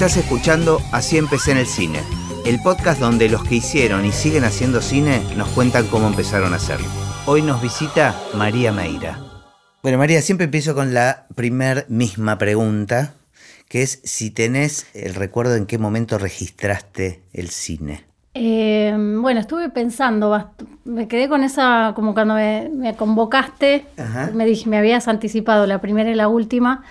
Estás escuchando Así empecé en el cine, el podcast donde los que hicieron y siguen haciendo cine nos cuentan cómo empezaron a hacerlo. Hoy nos visita María Meira. Bueno, María, siempre empiezo con la primer misma pregunta, que es si tenés el recuerdo en qué momento registraste el cine. Eh, bueno, estuve pensando, me quedé con esa, como cuando me, me convocaste, Ajá. me dije, me habías anticipado la primera y la última,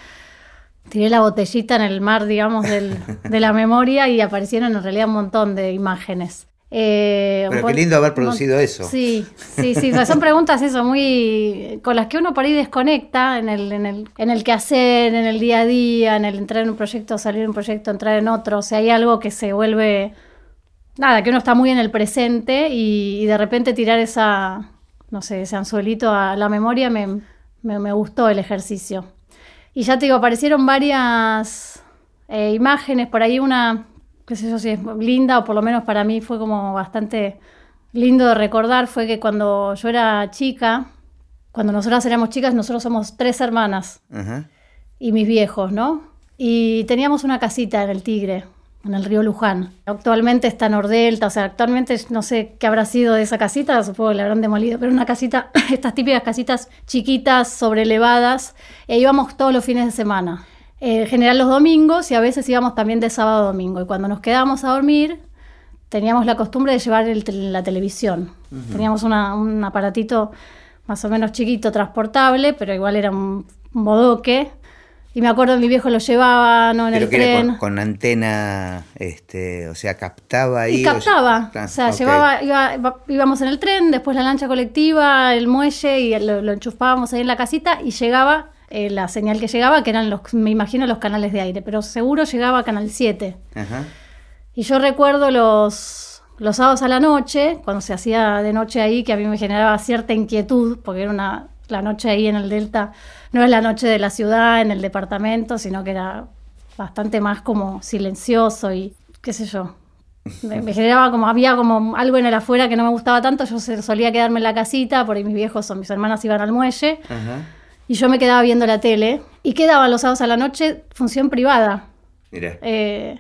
tiré la botellita en el mar, digamos, del- de la memoria y aparecieron en realidad un montón de imágenes. Eh, Pero qué lindo haber producido eso. Sí, sí, sí, o sea, son preguntas eso, muy con las que uno por ahí desconecta en el, en el, en el quehacer, en el día a día, en el entrar en un proyecto, salir de un proyecto, entrar en otro, o sea, hay algo que se vuelve nada, que uno está muy en el presente y, y de repente tirar esa, no sé, ese anzuelito a la memoria me, me, me gustó el ejercicio. Y ya te digo, aparecieron varias eh, imágenes, por ahí una, qué sé yo si es linda o por lo menos para mí fue como bastante lindo de recordar, fue que cuando yo era chica, cuando nosotras éramos chicas, nosotros somos tres hermanas y mis viejos, ¿no? Y teníamos una casita en el Tigre, en el río Luján. Actualmente está en Nordelta, o sea, actualmente no sé qué habrá sido de esa casita, supongo que la habrán demolido, pero una casita, estas típicas casitas chiquitas, sobrelevadas, e íbamos todos los fines de semana. Eh, en general los domingos y a veces íbamos también de sábado a domingo. Y cuando nos quedábamos a dormir, teníamos la costumbre de llevar el la televisión. Teníamos una- un aparatito más o menos chiquito, transportable, pero igual era un, un bodoque. Y me acuerdo mi viejo lo llevaba ¿no? en Pero el que era tren. con, con antena, este, o sea, captaba ahí. Y captaba, Ah, o sea, ok. llevaba, iba- íbamos en el tren, después la lancha colectiva, el muelle y lo, lo enchufábamos ahí en la casita y llegaba eh, la señal que llegaba, que eran los, me imagino, los canales de aire, pero seguro llegaba a Canal 7. Ajá. Y yo recuerdo los, los sábados a la noche, cuando se hacía de noche ahí, que a mí me generaba cierta inquietud, porque era una, la noche ahí en el Delta, no es la noche de la ciudad, en el departamento, sino que era bastante más como silencioso y qué sé yo. Me, me generaba como, había como algo en el afuera que no me gustaba tanto, yo solía quedarme en la casita, por ahí mis viejos o mis hermanas iban al muelle, Ajá. y yo me quedaba viendo la tele, y quedaba los sábados a la noche función privada. Mira. Eh,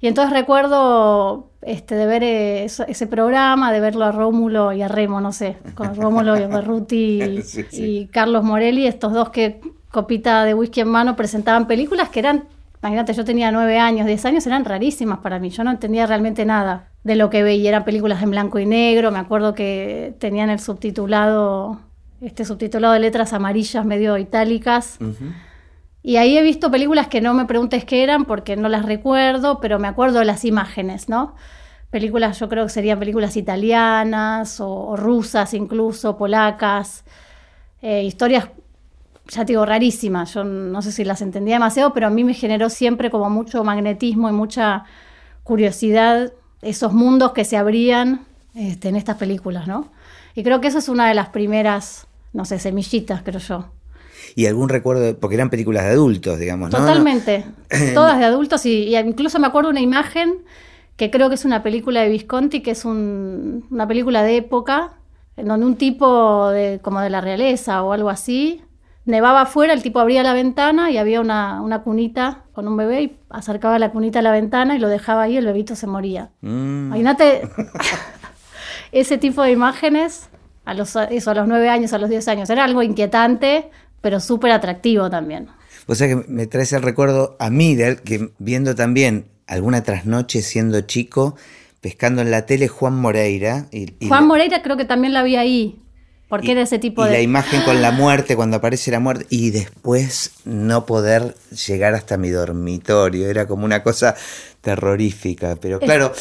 y entonces recuerdo este, de ver eh, eso- ese programa, de verlo a Rómulo y a Remo, no sé, con Rómulo y Berruti y, Sí, sí. y Carlos Morelli, estos dos que copita de whisky en mano presentaban películas que eran, imagínate, yo tenía nueve años, diez años, eran rarísimas para mí, yo no entendía realmente nada de lo que veía, eran películas en blanco y negro, me acuerdo que tenían el subtitulado, este subtitulado de letras amarillas medio itálicas. Y ahí he visto películas que no me preguntes qué eran porque no las recuerdo, pero me acuerdo de las imágenes, ¿no? Películas, yo creo que serían películas italianas o, rusas incluso, polacas, eh, historias, ya te digo, rarísimas. Yo no sé si las entendía demasiado, pero a mí me generó siempre como mucho magnetismo y mucha curiosidad esos mundos que se abrían este, en estas películas, ¿no? Y creo que esa es una de las primeras, no sé, semillitas, creo yo. Y algún recuerdo, de- porque eran películas de adultos, digamos, ¿no? Totalmente. Todas de adultos y, y incluso me acuerdo una imagen que creo que es una película de Visconti, que es un- una película de época, en donde un tipo de, como de la realeza o algo así, nevaba afuera, el tipo abría la ventana y había una, una cunita con un bebé y acercaba la cunita a la ventana y lo dejaba ahí y el bebito se moría. Mm, Imagínate ese tipo de imágenes a los, eso, a los nueve años, a los diez años. Era algo inquietante, pero súper atractivo también. O sea que me traes el recuerdo a mí, de que viendo también alguna trasnoche siendo chico, pescando en la tele Juan Moreira. Y, y Juan Moreira creo que también la vi ahí, porque y- era ese tipo y de... la imagen con la muerte, cuando aparece la muerte, y después no poder llegar hasta mi dormitorio, era como una cosa terrorífica. Pero claro,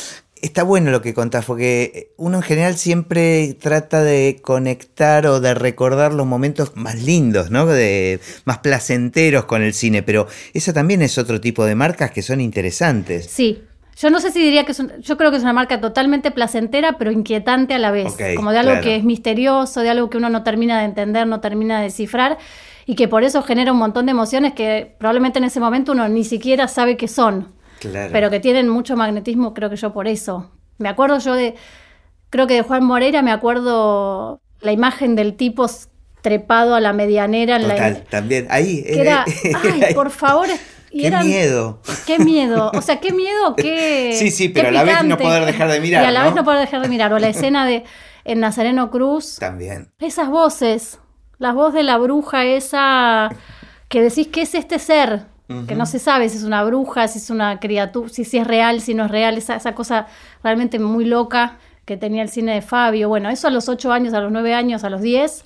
está bueno lo que contás, porque uno en general siempre trata de conectar o de recordar los momentos más lindos, ¿no? De, más placenteros con el cine, pero eso también es otro tipo de marcas que son interesantes. Sí. Yo no sé si diría que es un- yo creo que es una marca totalmente placentera, pero inquietante a la vez, como de algo claro. que es misterioso, de algo que uno no termina de entender, no termina de descifrar y que por eso genera un montón de emociones que probablemente en ese momento uno ni siquiera sabe qué son. Claro. pero que tienen mucho magnetismo, creo que yo por eso. Me acuerdo yo de, creo que de Juan Moreira me acuerdo la imagen del tipo trepado a la medianera. en la- Total, también. Ahí. que era, ay, por favor, y Qué eran- miedo. Qué miedo. O sea, qué miedo, qué. Sí, sí, qué pero a la vez no poder dejar de mirar, Y a la ¿no? vez no poder dejar de mirar. O la escena de en Nazareno Cruz. También. Esas voces. La voz de la bruja esa que decís que es este ser. Que no se sabe si es una bruja, si es una criatura, si, si es real, si no es real. Esa, esa cosa realmente muy loca que tenía el cine de Fabio. Bueno, eso a los 8 años, a los 9 años, a los 10,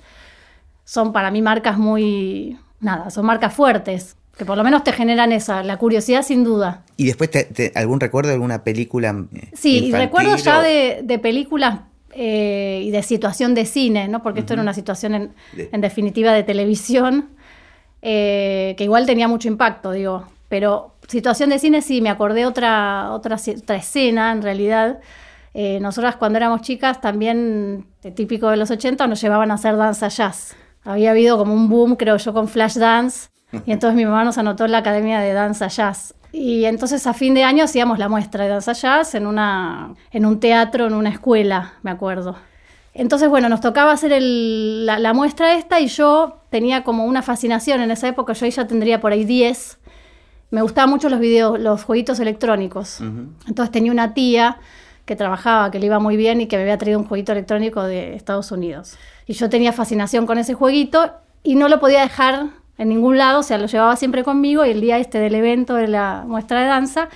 son para mí marcas muy. Nada, son marcas fuertes. Que por lo menos te generan esa, la curiosidad sin duda. ¿Y después te- te- algún recuerdo de alguna película? eh, Sí, y recuerdo ya de, de películas eh, y de situación de cine, ¿no? Porque esto era una situación en, en definitiva de televisión, eh, que igual tenía mucho impacto, digo. Pero situación de cine sí, me acordé otra, otra, otra escena en realidad. Eh, nosotras cuando éramos chicas también, eh, típico de los 80, nos llevaban a hacer danza jazz. Había habido como un boom, creo yo, con Flash Dance. Y entonces mi mamá nos anotó en la Academia de Danza Jazz. Y entonces a fin de año hacíamos la muestra de danza jazz en, una, en un teatro, en una escuela, me acuerdo. Entonces, bueno, nos tocaba hacer el- la, la muestra esta y yo tenía como una fascinación en esa época, yo ahí ya tendría por ahí 10. Me gustaban mucho los videos, los jueguitos electrónicos. Entonces tenía una tía que trabajaba, que le iba muy bien y que me había traído un jueguito electrónico de Estados Unidos. Y yo tenía fascinación con ese jueguito y no lo podía dejar en ningún lado, o sea, lo llevaba siempre conmigo y el día este del evento de la muestra de danza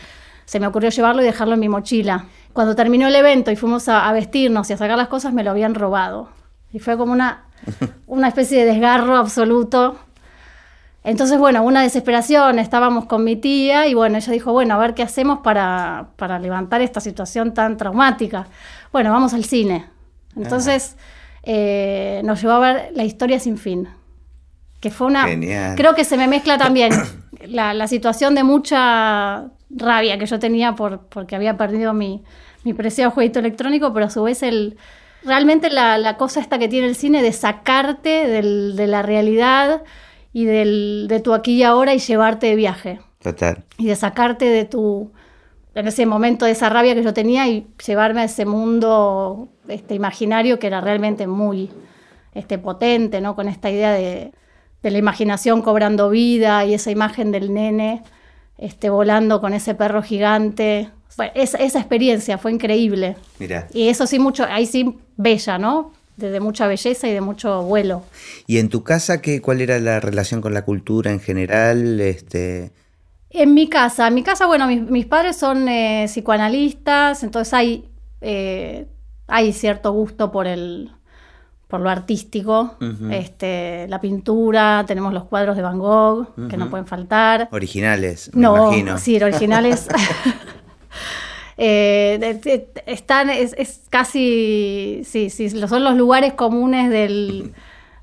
se me ocurrió llevarlo y dejarlo en mi mochila. Cuando terminó el evento y fuimos a, a vestirnos y a sacar las cosas, me lo habían robado. Y fue como una, una especie de desgarro absoluto. Entonces, bueno, una desesperación, estábamos con mi tía y bueno, ella dijo, bueno, a ver qué hacemos para, para levantar esta situación tan traumática. Bueno, vamos al cine. Entonces, eh, nos llevó a ver La historia sin fin, que fue una... Genial. Creo que se me mezcla también la, la situación de mucha rabia que yo tenía por, porque había perdido mi, mi preciado jueguito electrónico, pero a su vez el... Realmente la, la cosa esta que tiene el cine de sacarte del- de la realidad y del, de tu aquí y ahora y llevarte de viaje. Total. Y de sacarte de tu, en ese momento de esa rabia que yo tenía y llevarme a ese mundo este, imaginario que era realmente muy este, potente, ¿no? Con esta idea de, de la imaginación cobrando vida y esa imagen del nene este, volando con ese perro gigante. Bueno, esa, esa experiencia fue increíble. Mira. Y eso sí, mucho, ahí sí, bella, ¿no? De, de mucha belleza y de mucho vuelo. ¿Y en tu casa qué, cuál era la relación con la cultura en general? Este, En mi casa, en mi casa, bueno, mis, mis padres son eh, psicoanalistas, entonces hay, eh, hay cierto gusto por el por lo artístico, este, la pintura, tenemos los cuadros de Van Gogh, que no pueden faltar. originales, me No, imagino. sí, originales. Eh, están, es, es casi, sí, sí, son los lugares comunes del,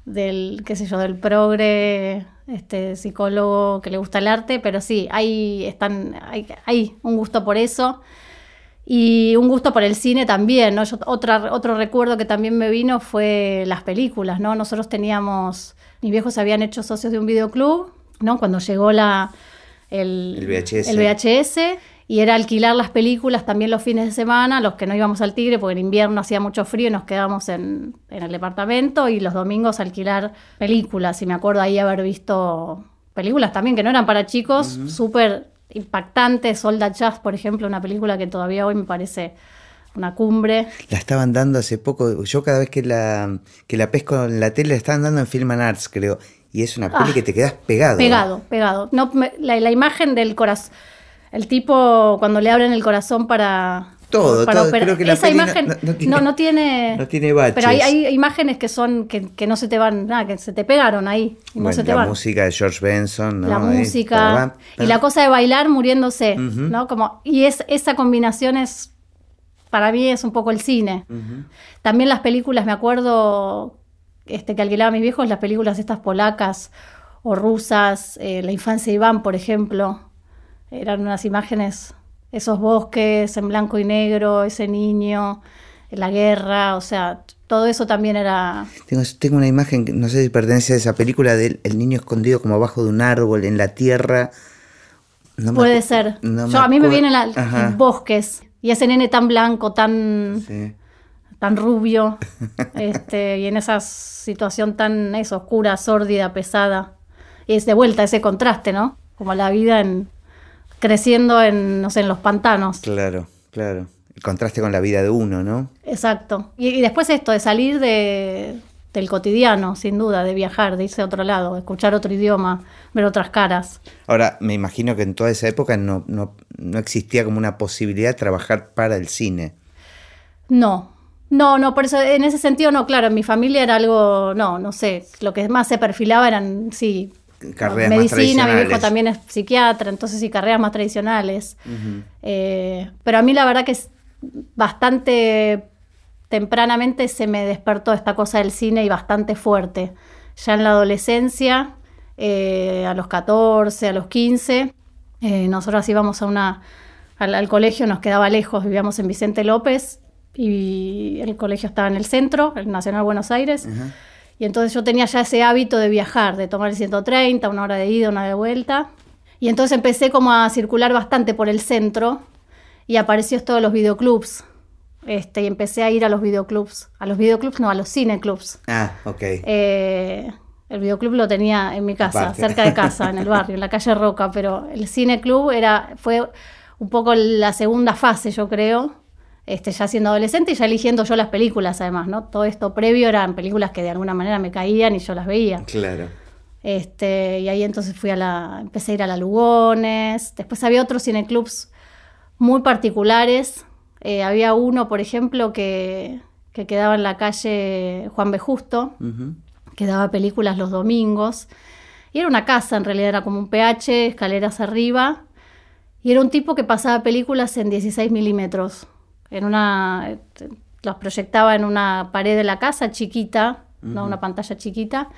del, qué sé yo, del progre, este psicólogo que le gusta el arte, pero sí, hay, están, hay, hay un gusto por eso. Y un gusto por el cine también, ¿no? Yo- otra, otro recuerdo que también me vino fue las películas, ¿no? Nosotros teníamos, mis viejos se habían hecho socios de un videoclub, ¿no? Cuando llegó la, el, El VHS. el VHS, y era alquilar las películas también los fines de semana, los que no íbamos al Tigre, porque en invierno hacía mucho frío y nos quedábamos en, en el departamento, y los domingos alquilar películas, y me acuerdo ahí haber visto películas también que no eran para chicos, súper impactantes, Soldat Jazz, por ejemplo, una película que todavía hoy me parece una cumbre. La estaban dando hace poco. Yo cada vez que la, que la pesco en la tele la estaban dando en Film and Arts, creo. Y es una peli Ah, que te quedas pegado. Pegado, pegado. No, me- la, la imagen del corazón, el tipo cuando le abren el corazón para... Todo, todo. operar. Creo que Esa no- imagen no- no, no tiene- no tiene... no tiene baches. Pero hay, hay imágenes que son, que, que no se te van, nada, que se te pegaron ahí. y no se te la van. música de George Benson, ¿no? la Ahí, música y la cosa de bailar muriéndose. ¿no? Como, y es, esa combinación es, para mí es un poco el cine. También las películas, me acuerdo este, que alquilaba a mis viejos, las películas estas polacas o rusas, eh, La infancia de Iván, por ejemplo, eran unas imágenes, esos bosques en blanco y negro, ese niño, la guerra, o sea, todo eso también era... Tengo, tengo una imagen, que no sé si pertenece a esa película, del el niño escondido como abajo de un árbol en la tierra. No Puede ser. no Yo, a mí me vienen la- Ajá, bosques y ese nene tan blanco, tan, sí. tan rubio, este, y en esa situación tan eso, oscura, sórdida, pesada. Y es de vuelta ese contraste, ¿no? Como la vida en, creciendo en, no sé, en los pantanos. Claro, claro. El contraste con la vida de uno, ¿no? Exacto. Y, y después esto, de salir de, del cotidiano, sin duda, de viajar, de irse a otro lado, escuchar otro idioma, ver otras caras. Ahora, me imagino que en toda esa época no, no, no existía como una posibilidad de trabajar para el cine. No, no, no, por eso en ese sentido no, claro, en mi familia era algo, no, no sé, lo que más se perfilaba eran, sí, Carreras más medicina, mi viejo tradicionales. también es psiquiatra, entonces sí, carreras más tradicionales. Eh, pero a mí la verdad que es bastante tempranamente se me despertó esta cosa del cine y bastante fuerte. Ya en la adolescencia, eh, a los 14, a los 15, eh, nosotros íbamos a una, al, al colegio, nos quedaba lejos, vivíamos en Vicente López y el colegio estaba en el centro, el Nacional Buenos Aires. Y entonces yo tenía ya ese hábito de viajar, de tomar el 130, una hora de ida, una de vuelta. Y entonces empecé como a circular bastante por el centro y apareció esto de los videoclubs. Este, y empecé a ir a los videoclubs. A los videoclubs, no, a los cineclubs. Ah, ok. Eh, el videoclub lo tenía en mi casa, Aparte. cerca de casa, en el barrio, en la calle Roca, pero el cineclub era, fue un poco la segunda fase, yo creo, este, ya siendo adolescente y ya eligiendo yo las películas, además, ¿no? Todo esto previo eran películas que de alguna manera me caían y yo las veía. Claro. Este, y ahí entonces fui a la, empecé a ir a la Lugones. Después había otros cineclubs muy particulares. Eh, había uno, por ejemplo, que, que quedaba en la calle Juan B. Justo, que daba películas los domingos. Y era una casa, en realidad era como un PH, escaleras arriba. Y era un tipo que pasaba películas en 16 milímetros. En una, los proyectaba en una pared de la casa chiquita, ¿no? una pantalla chiquita.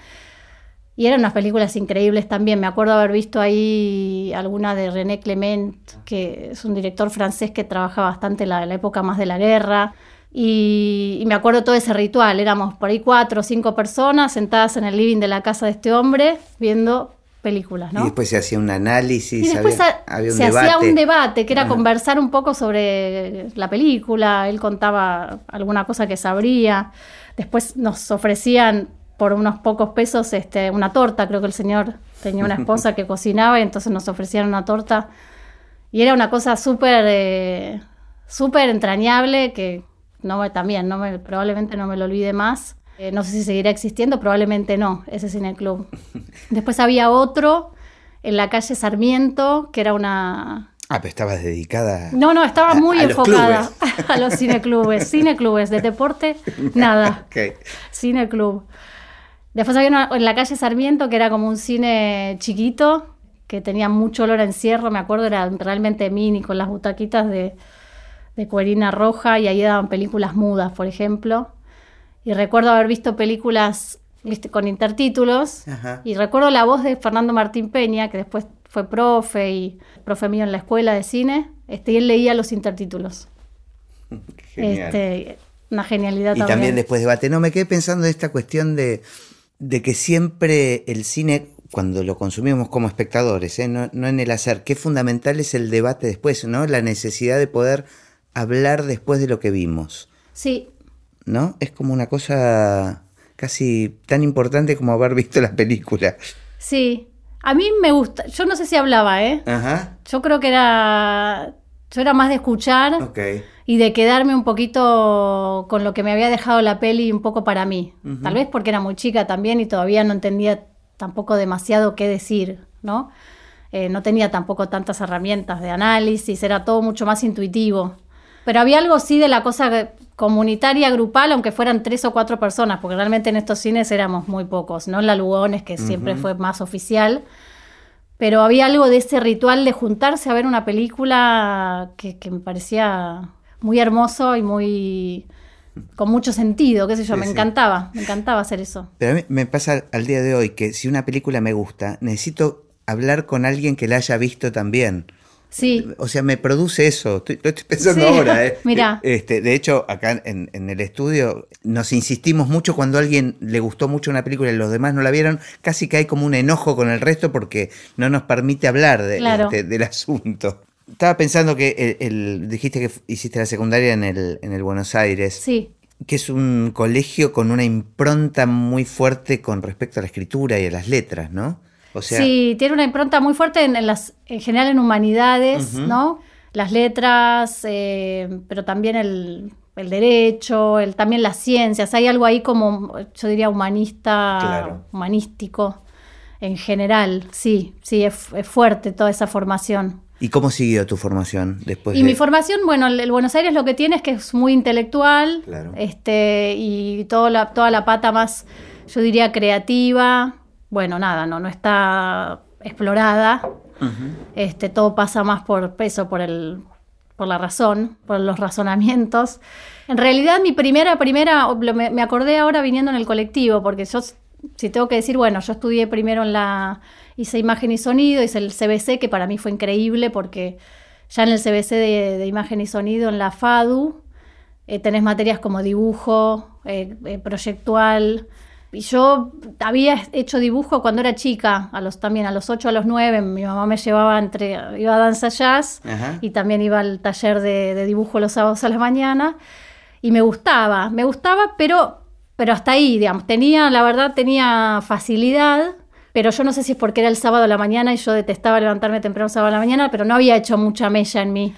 Y eran unas películas increíbles también. Me acuerdo haber visto ahí alguna de René Clement, que es un director francés que trabaja bastante en la, la época más de la guerra. Y, y me acuerdo todo ese ritual. Éramos por ahí cuatro o cinco personas sentadas en el living de la casa de este hombre viendo películas, ¿no? Y después se hacía un análisis, Y después había, ha- había un se debate. hacía un debate que era Ajá. conversar un poco sobre la película, él contaba alguna cosa que sabría, después nos ofrecían por unos pocos pesos este, una torta, creo que el señor tenía una esposa que cocinaba y entonces nos ofrecían una torta y era una cosa súper eh, súper entrañable que no me, también no me, probablemente no me lo olvide más. Eh, no sé si seguirá existiendo, probablemente no, ese cineclub. Después había otro en la calle Sarmiento, que era una... Ah, pero estabas dedicada. No, no, estaba A- muy a los enfocada a los cineclubes. Cineclubes, de deporte, nada. Cineclub. Después había una en la calle Sarmiento, que era como un cine chiquito, que tenía mucho olor a encierro, me acuerdo, era realmente mini, con las butaquitas de, de cuerina roja, y ahí daban películas mudas, por ejemplo. Y recuerdo haber visto películas viste, con intertítulos, Ajá. y recuerdo la voz de Fernando Martín Peña, que después fue profe y profe mío en la escuela de cine, este, y él leía los intertítulos. Genial. Este, una genialidad y también. también después debate. No, me quedé pensando en esta cuestión de, de que siempre el cine, cuando lo consumimos como espectadores, ¿eh? no, no en el hacer, qué fundamental es el debate después, ¿no? La necesidad de poder hablar después de lo que vimos, Sí, ¿no? Es como una cosa casi tan importante como haber visto la película. Sí, a mí me gusta, yo no sé si hablaba, ¿eh? Ajá. Yo creo que era, yo era más de escuchar Ok. y de quedarme un poquito con lo que me había dejado la peli un poco para mí. Tal vez porque era muy chica también y todavía no entendía tampoco demasiado qué decir, ¿no? Eh, no tenía tampoco tantas herramientas de análisis, era todo mucho más intuitivo. Pero había algo sí de la cosa que- comunitaria, grupal, aunque fueran tres o cuatro personas, porque realmente en estos cines éramos muy pocos, no en la Lugones, que siempre fue más oficial. Pero había algo de ese ritual de juntarse a ver una película que, que me parecía muy hermoso y muy con mucho sentido, qué sé yo, Sí, me sí. encantaba, me encantaba hacer eso. Pero a mí me pasa al día de hoy que si una película me gusta, necesito hablar con alguien que la haya visto también. Sí, O sea, me produce eso. Estoy, lo estoy pensando Sí, ahora. ¿eh? mirá. Este, de hecho, acá en, en el estudio nos insistimos mucho cuando a alguien le gustó mucho una película y los demás no la vieron. Casi que hay como un enojo con el resto porque no nos permite hablar de- Claro. este, del asunto. Estaba pensando que el, el- dijiste que hiciste la secundaria en el, en el Buenos Aires, sí, que es un colegio con una impronta muy fuerte con respecto a la escritura y a las letras, ¿no? O sea, sí, tiene una impronta muy fuerte en, en las, en general en humanidades. ¿no? Las letras, eh, pero también el, el derecho, el, también las ciencias. Hay algo ahí como, yo diría, humanista, Claro. humanístico en general. Sí, sí, es, es fuerte toda esa formación. ¿y cómo siguió tu formación después Y de mi formación, bueno, el, el Buenos Aires lo que tiene es que es muy intelectual, Claro. este, y toda la, toda la pata más, yo diría, creativa. Bueno, nada, no, no está explorada. Este, todo pasa más por peso, por el, por la razón, por los razonamientos. En realidad, mi primera, primera, me, me acordé ahora viniendo en el colectivo, porque yo, si tengo que decir, bueno, yo estudié primero en la, hice imagen y sonido, hice el CBC, que para mí fue increíble, porque ya en el CBC de, de imagen y sonido, en la FADU, eh, tenés materias como dibujo, eh, eh, proyectual. Y yo había hecho dibujo cuando era chica, a los, también a los 8, a los 9, mi mamá me llevaba entre, iba a danza jazz Ajá. y también iba al taller de, de dibujo los sábados a la mañana y me gustaba, me gustaba, pero, pero hasta ahí, digamos, tenía, la verdad, tenía facilidad, pero yo no sé si es porque era el sábado a la mañana y yo detestaba levantarme temprano sábado a la mañana, pero no había hecho mucha mella en mí.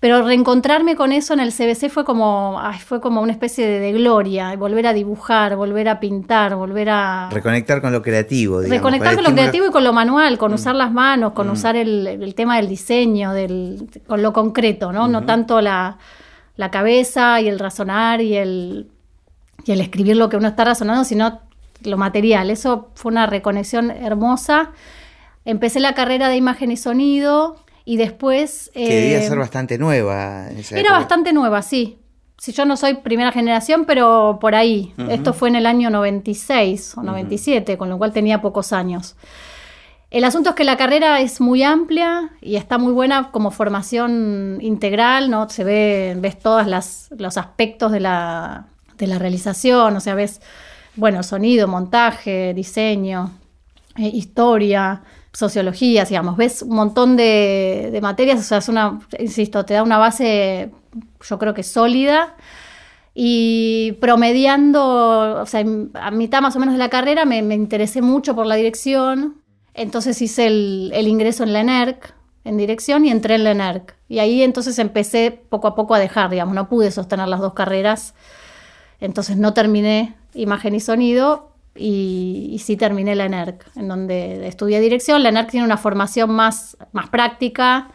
Pero reencontrarme con eso en el CBC fue como, ay, fue como una especie de, de gloria, volver a dibujar, volver a pintar, volver a... reconectar con lo creativo, digamos. Reconectar con lo creativo y con lo manual, con usar Mm. las manos, con usar el, el tema del diseño, del, con lo concreto, ¿no? No tanto la, la cabeza y el razonar y el, y el escribir lo que uno está razonando, sino lo material. Eso fue una reconexión hermosa. Empecé la carrera de imagen y sonido y después... Que debía eh, ser bastante nueva. esa era época. bastante nueva, sí. Si yo no soy primera generación, pero por ahí. Esto fue en el año 96 o 97, con lo cual tenía pocos años. El asunto es que la carrera es muy amplia y está muy buena como formación integral, ¿no? Se ve, ves todos los aspectos de la, de la realización, o sea, ves, bueno, sonido, montaje, diseño, eh, historia, sociología, digamos, ves un montón de, materias, o sea, es una, insisto, te da una base, yo creo que sólida. Y promediando, o sea, a mitad más o menos de la carrera me, me interesé mucho por la dirección. Entonces hice el, el ingreso en la ENERC, en dirección, y entré en la ENERC. Y ahí entonces empecé poco a poco a dejar, digamos, no pude sostener las dos carreras. Entonces no terminé imagen y sonido y, y sí terminé la ENERC, en donde estudié dirección. La ENERC tiene una formación más, más práctica.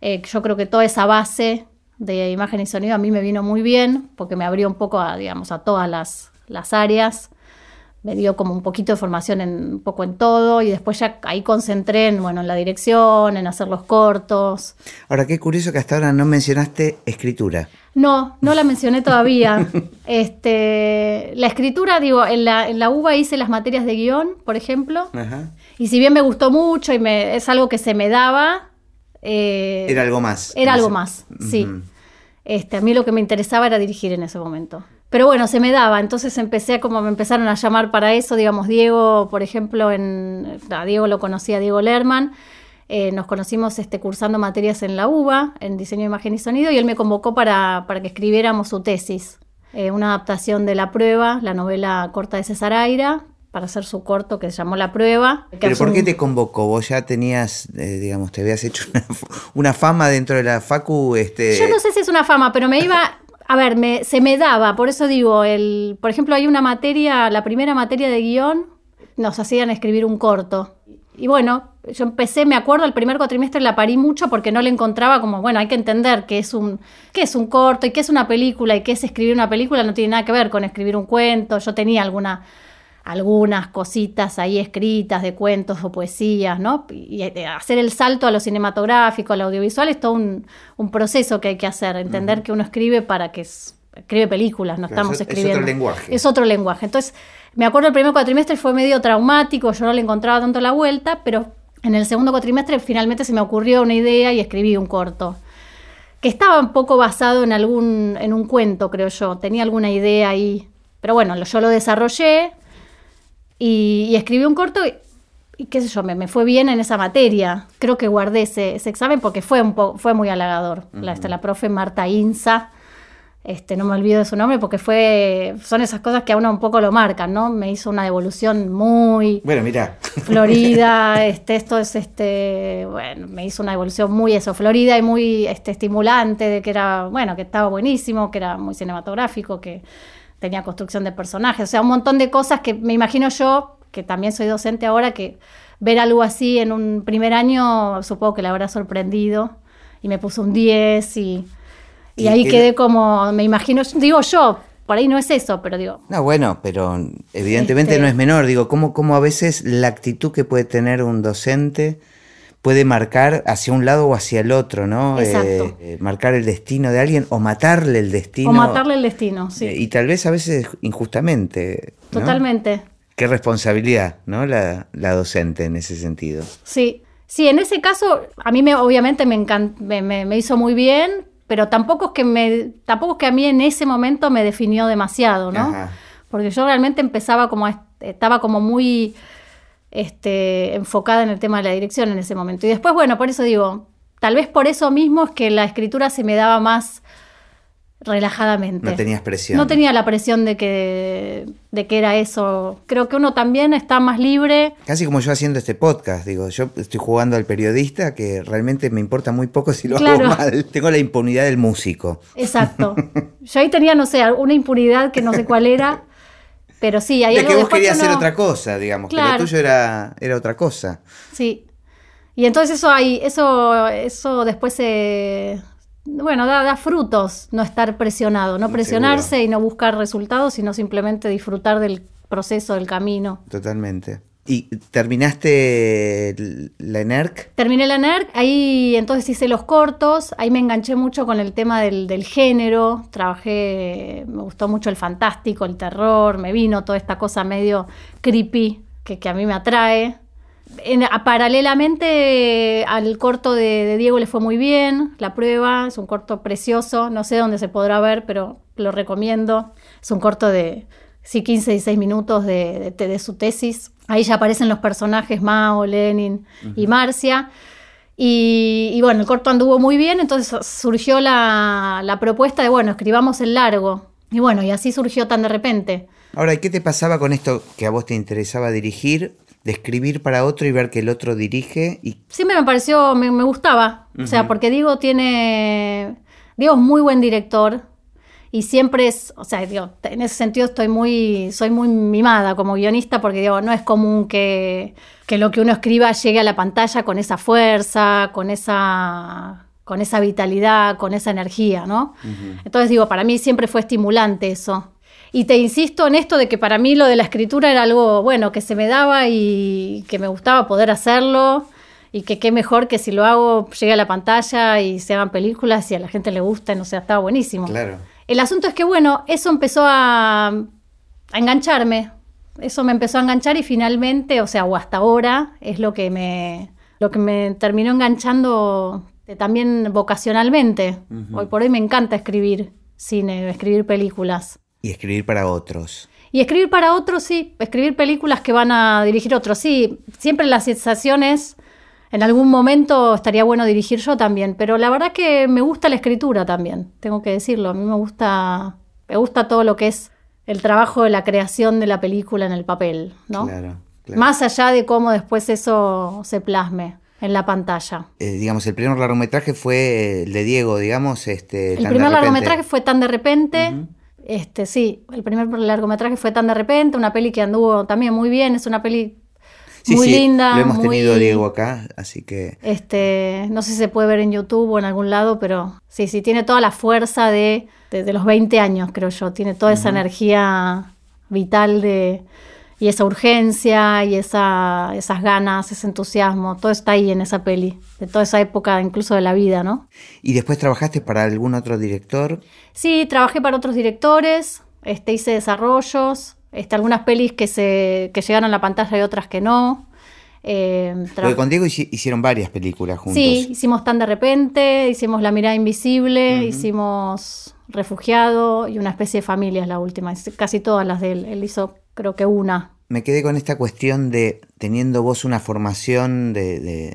Eh, yo creo que toda esa base de imagen y sonido a mí me vino muy bien porque me abrió un poco a, digamos, a todas las, las áreas. Me dio como un poquito de formación en, un poco en todo y después ya ahí concentré en, bueno, en la dirección, en hacer los cortos. Ahora, qué curioso que hasta ahora no mencionaste escritura. No, no la mencioné todavía. este, la escritura, digo, en la, en la UBA hice las materias de guion, por ejemplo, Ajá. y si bien me gustó mucho y me, es algo que se me daba, eh, Era algo más. era algo más, sí. Este, a mí lo que me interesaba era dirigir en ese momento. Pero bueno, se me daba, entonces empecé a como me empezaron a llamar para eso, digamos, Diego, por ejemplo, en a Diego lo conocía Diego Lerman, eh, nos conocimos este, cursando materias en la UBA, en diseño de imagen y sonido, y él me convocó para, para que escribiéramos su tesis, eh, una adaptación de La Prueba, la novela corta de César Aira, para hacer su corto que se llamó La Prueba. ¿Pero por un- qué te convocó? Vos ya tenías, eh, digamos, te habías hecho una, una fama dentro de la Facu. Este, Yo no sé si es una fama, pero me iba. A ver, me, se me daba, por eso digo, el, por ejemplo, hay una materia, la primera materia de guion, nos hacían escribir un corto. Y bueno, yo empecé, me acuerdo, el primer cuatrimestre la parí mucho porque no le encontraba como, bueno, hay que entender que es un, qué es un corto y qué es una película y qué es escribir una película, no tiene nada que ver con escribir un cuento. Yo tenía alguna, algunas cositas ahí escritas de cuentos o poesías, ¿no? Y eh, hacer el salto a lo cinematográfico, a lo audiovisual, es todo un, un proceso que hay que hacer, entender que uno escribe para que es- escribe películas, no Claro, estamos es- es otro escribiendo. lenguaje. Es otro lenguaje. Entonces, me acuerdo el primer cuatrimestre fue medio traumático, yo no le encontraba tanto la vuelta, pero en el segundo cuatrimestre finalmente se me ocurrió una idea y escribí un corto que estaba un poco basado en algún en un cuento, creo yo. Tenía alguna idea ahí. Pero bueno, yo lo desarrollé y, y escribí un corto y, y qué sé yo, me, me fue bien en esa materia. Creo que guardé ese, ese examen porque fue, un po- fue muy halagador. la, esta, la profe Marta Inza este, no me olvido de su nombre porque fue, son esas cosas que a uno un poco lo marcan, ¿no? Me hizo una devolución muy Bueno, mira. florida, este, esto es este, bueno, me hizo una devolución muy eso, florida y muy este, estimulante, de que era, bueno, que estaba buenísimo, que era muy cinematográfico, que tenía construcción de personajes, o sea, un montón de cosas que me imagino yo, que también soy docente ahora, que ver algo así en un primer año, supongo que le habrá sorprendido y me puso un 10 y, y Y ahí que- quedé como, me imagino, digo yo, por ahí no es eso, pero digo, No, bueno, pero evidentemente Este- no es menor. Digo, ¿cómo, cómo a veces la actitud que puede tener un docente puede marcar hacia un lado o hacia el otro, ¿no? Exacto. Eh, eh, marcar el destino de alguien o matarle el destino. o matarle el destino, sí, Eh, Y tal vez a veces injustamente. ¿no? totalmente. Qué responsabilidad, ¿no? La, la docente en ese sentido. Sí, sí, en ese caso a mí me, obviamente me, encan- me, me- me hizo muy bien, pero tampoco es que me, tampoco es que a mí en ese momento me definió demasiado, ¿no? Ajá. Porque yo realmente empezaba como, a estaba como muy este, enfocada en el tema de la dirección en ese momento. Y después, bueno, por eso digo, tal vez por eso mismo es que la escritura se me daba más relajadamente. No tenías presión. No tenía la presión de que, de que era eso. Creo que uno también está más libre. Casi como yo haciendo este podcast, digo, yo estoy jugando al periodista que realmente me importa muy poco si lo Claro. hago mal. Tengo la impunidad del músico. Exacto. Yo ahí tenía, no sé, una impunidad que no sé cuál era, pero sí, hay De algo que vos querías uno- hacer otra cosa, digamos, que Claro. lo tuyo era, era otra cosa. Sí. Y entonces eso hay, eso, eso después se bueno, da, da frutos no estar presionado, no Seguro. presionarse y no buscar resultados, sino simplemente disfrutar del proceso, del camino. Totalmente. ¿Y terminaste la ENERC? Terminé la NERC, ahí entonces hice los cortos, ahí me enganché mucho con el tema del, del género, trabajé, me gustó mucho el fantástico, el terror, me vino toda esta cosa medio creepy que, que a mí me atrae. En- paralelamente al corto de Diego le fue muy bien, la prueba, es un corto precioso, no sé dónde se podrá ver, pero lo recomiendo. Es un corto de sí, 15, 16 minutos de, de- de su tesis. Ahí ya aparecen los personajes Mao, Lenin y Marcia. Y, y bueno, el corto anduvo muy bien, entonces surgió la, la propuesta de, bueno, escribamos el largo. Y bueno, y así surgió tan de repente. Ahora, ¿y qué te pasaba con esto que a vos te interesaba dirigir? De escribir para otro y ver que el otro dirige y Siempre me pareció, me, me gustaba. O sea, porque Diego tiene. Diego es muy buen director. Y siempre es, o sea, digo, en ese sentido estoy muy, soy muy mimada como guionista porque digo, no es común que, que lo que uno escriba llegue a la pantalla con esa fuerza, con esa, con esa vitalidad, con esa energía, ¿no? Entonces digo, para mí siempre fue estimulante eso. Y te insisto en esto de que para mí lo de la escritura era algo, bueno, que se me daba y que me gustaba poder hacerlo. Y que qué mejor que si lo hago, llegue a la pantalla y se hagan películas y a la gente le gusten, o sea, estaba buenísimo. claro. El asunto es que, bueno, eso empezó a, a engancharme. Eso me empezó a enganchar y finalmente, o sea, o hasta ahora, es lo que me, lo que me terminó enganchando también vocacionalmente. Hoy por hoy me encanta escribir cine, escribir películas. Y escribir para otros. Y escribir para otros, sí, escribir películas que van a dirigir otros, sí. Siempre la sensación es, en algún momento estaría bueno dirigir yo también, pero la verdad que me gusta la escritura también, tengo que decirlo. A mí me gusta, me gusta todo lo que es el trabajo de la creación de la película en el papel, ¿no? Claro, claro. Más allá de cómo después eso se plasme en la pantalla. Eh, digamos, el primer largometraje fue el de Diego, digamos. Este, El tan primer largometraje fue tan de repente. Este, sí, el primer largometraje fue tan de repente, una peli que anduvo también muy bien, es una peli Sí, muy sí, linda. Lo hemos muy, tenido Diego acá, así que. Este, no sé si se puede ver en YouTube o en algún lado, pero sí, sí, tiene toda la fuerza de, de, de los 20 años, creo yo. Tiene toda esa energía vital de, y esa urgencia y esa, esas ganas, ese entusiasmo. Todo está ahí en esa peli, de toda esa época, incluso de la vida, ¿no? ¿Y después trabajaste para algún otro director? Sí, trabajé para otros directores, este, hice desarrollos, este, algunas pelis que, se, que llegaron a la pantalla y otras que no. Eh, Porque con Diego hici- hicieron varias películas juntos. Sí, hicimos Tan de repente, hicimos La mirada invisible, hicimos Refugiado y una especie de familias la última, es- casi todas las de él. Él hizo creo que una. Me quedé con esta cuestión de teniendo vos una formación de, de,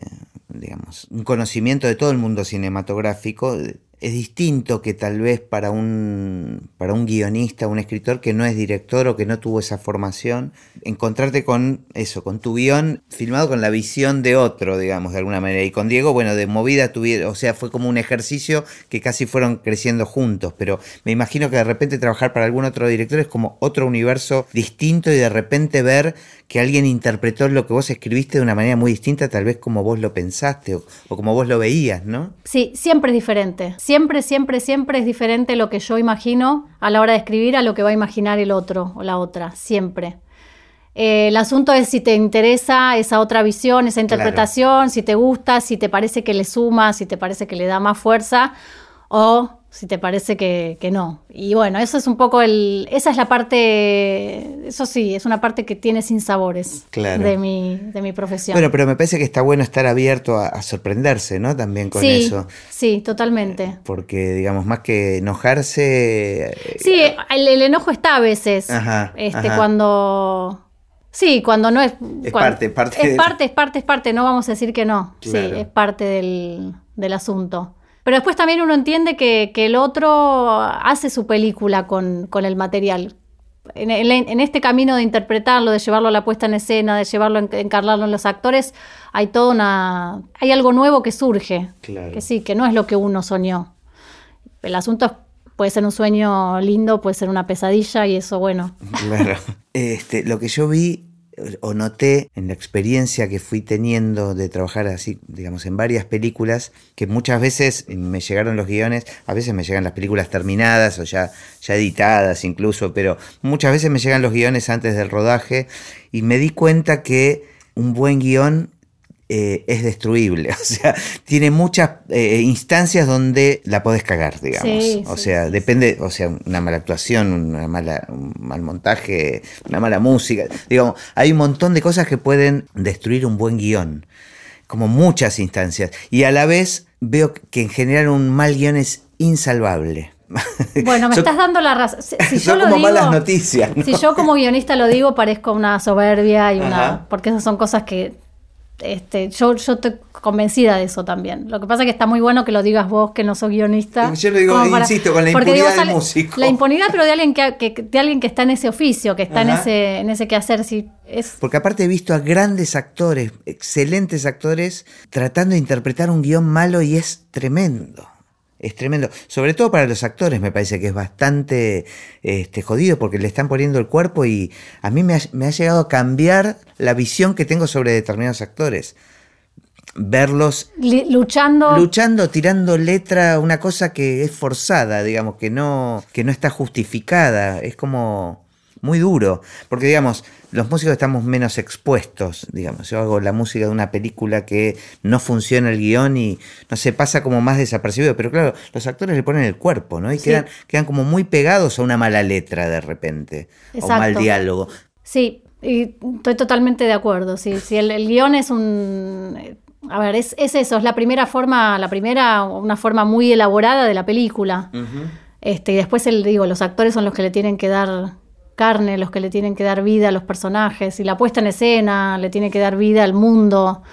digamos, un conocimiento de todo el mundo cinematográfico, es distinto que tal vez para un, para un guionista, un escritor que no es director o que no tuvo esa formación, encontrarte con eso, con tu guion filmado con la visión de otro, digamos, de alguna manera. Y con Diego, bueno, de movida tuvieron, o sea, fue como un ejercicio que casi fueron creciendo juntos, pero me imagino que de repente trabajar para algún otro director es como otro universo distinto y de repente ver que alguien interpretó lo que vos escribiste de una manera muy distinta, tal vez como vos lo pensaste o, o como vos lo veías, ¿no? Sí, siempre es diferente. Siempre, siempre, siempre es diferente lo que yo imagino a la hora de escribir a lo que va a imaginar el otro o la otra. Siempre. Eh, el asunto es si te interesa esa otra visión, esa interpretación, si te gusta, si te parece que le suma, si te parece que le da más fuerza o si te parece que, que, no. Y bueno, eso es un poco el. Esa es la parte. Eso sí, es una parte que tiene sin sabores Claro. de, mi, de mi profesión. Bueno, pero me parece que está bueno estar abierto a, a sorprenderse, ¿no? También con sí, eso. sí, totalmente. Porque, digamos, más que enojarse. eh, Sí, el, el enojo está a veces. Ajá, este, ajá. cuando. Sí, cuando no es. Es cuando- parte, parte Es parte, es parte, es parte. No vamos a decir que no. Claro. Sí, es parte del, del asunto. Pero después también uno entiende que, que el otro hace su película con, con el material. En, en- en este camino de interpretarlo, de llevarlo a la puesta en escena, de llevarlo, en, encarlarlo en los actores, hay toda una. hay algo nuevo que surge. Claro. Que sí, que no es lo que uno soñó. El asunto es- puede ser un sueño lindo, puede ser una pesadilla, y eso, bueno. Claro. Este, lo que yo vi o noté en la experiencia que fui teniendo de trabajar así, digamos, en varias películas, que muchas veces me llegaron los guiones, a veces me llegan las películas terminadas o ya, ya editadas incluso, pero muchas veces me llegan los guiones antes del rodaje y me di cuenta que un buen guion eh, es destruible. O sea, tiene muchas eh, instancias donde la podés cagar, digamos. Sí, o sí, sea, sí, depende, o sea, una mala actuación, una mala, un mal montaje, una mala música. Digamos, hay un montón de cosas que pueden destruir un buen guion. Como muchas instancias. Y a la vez veo que en general un mal guion es insalvable. Bueno, me estás dando la razón. Si, si yo lo como digo- malas noticias. ¿no? Si yo como guionista lo digo, parezco una soberbia y una. Ajá. Porque esas son cosas que. Este, yo, yo estoy convencida de eso también. Lo que pasa es que está muy bueno que lo digas vos, que no sos guionista. Yo lo digo, insisto, con la impunidad del sale- músico. La impunidad, pero de alguien que, que- de alguien que está en ese oficio, que está en ese, en ese quehacer. Si es, Porque aparte he visto a grandes actores, excelentes actores, tratando de interpretar un guion malo y es tremendo. Es tremendo. Sobre todo para los actores me parece que es bastante este, jodido porque le están poniendo el cuerpo y a mí me ha, me ha llegado a cambiar la visión que tengo sobre determinados actores. Verlos luchando. luchando, tirando letra, una cosa que es forzada, digamos, que no, que no está justificada. Es como muy duro. Porque, digamos, los músicos estamos menos expuestos, digamos. Yo hago la música de una película que no funciona el guion y, no sé, pasa como más desapercibido. Pero claro, los actores le ponen el cuerpo, ¿no? Y Sí. quedan, quedan como muy pegados a una mala letra de repente. O Exacto. mal diálogo. Sí, y estoy totalmente de acuerdo. Sí, sí, el, el guion es un. A ver, es, es eso, es la primera forma, la primera, una forma muy elaborada de la película. Este, y después el, digo, los actores son los que le tienen que dar carne, los que le tienen que dar vida a los personajes. Y la puesta en escena le tiene que dar vida al mundo,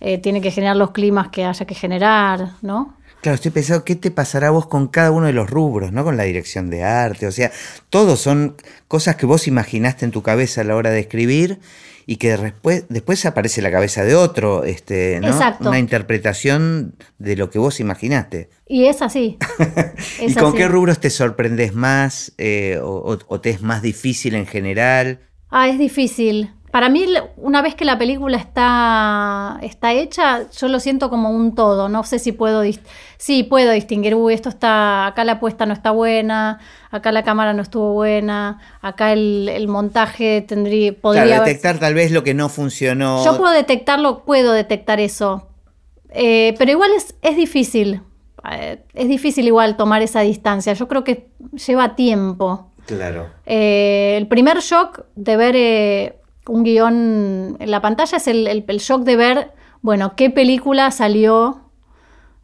eh, tiene que generar los climas que haya que generar, ¿no? Claro, estoy pensando qué te pasará vos con cada uno de los rubros, ¿no? Con la dirección de arte, o sea, todos son cosas que vos imaginaste en tu cabeza a la hora de escribir y que después, después aparece la cabeza de otro, este, ¿no? Exacto. Una interpretación de lo que vos imaginaste. Y es así. ¿Y con así. qué rubros te sorprendes más eh, o, o- o te es más difícil en general? Ah, es difícil. Para mí, una vez que la película está, está hecha, yo lo siento como un todo. No sé si puedo, sí, puedo distinguir, uy, esto está, acá la puesta no está buena, acá la cámara no estuvo buena, acá el, el montaje tendría, podría Claro, haber- detectar tal vez lo que no funcionó. Yo puedo detectarlo, puedo detectar eso. Eh, pero igual es, es difícil. Eh, es difícil igual tomar esa distancia. Yo creo que lleva tiempo. Claro. Eh, el primer shock de ver un guion en la pantalla es el, el- el shock de ver, bueno, qué película salió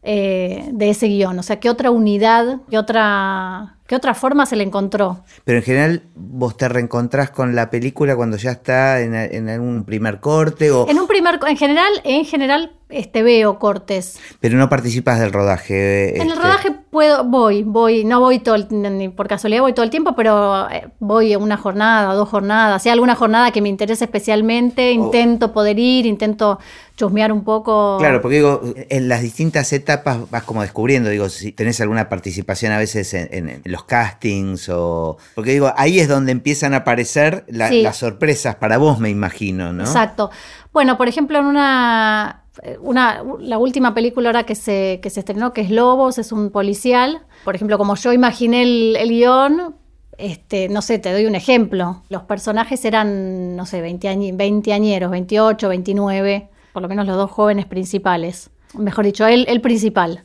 eh, de ese guion. O sea, qué otra unidad, qué otra, qué otra forma se le encontró. Pero en general vos te reencontrás con la película cuando ya está en, en algún primer corte o... En un primer, en general, en general este, veo cortes. Pero no participas del rodaje. En el este, rodaje puedo, voy, voy, no voy todo el, ni por casualidad voy todo el tiempo, pero eh, voy una jornada, dos jornadas. Si hay alguna jornada que me interese especialmente, intento poder ir, intento chusmear un poco. Claro, porque digo, en las distintas etapas vas como descubriendo, digo, si tenés alguna participación a veces en, en- en los castings o... Porque digo, ahí es donde empiezan a aparecer la- Sí. las sorpresas para vos, me imagino, ¿no? Exacto. Bueno, por ejemplo, en una, una la última película ahora que se, que se estrenó, que es Lobos, es un policial. Por ejemplo, como yo imaginé el, el guion, este, no sé, te doy un ejemplo. Los personajes eran, no sé, 20, añi- 20 añeros, 28, 29, por lo menos los dos jóvenes principales. Mejor dicho, él, el principal.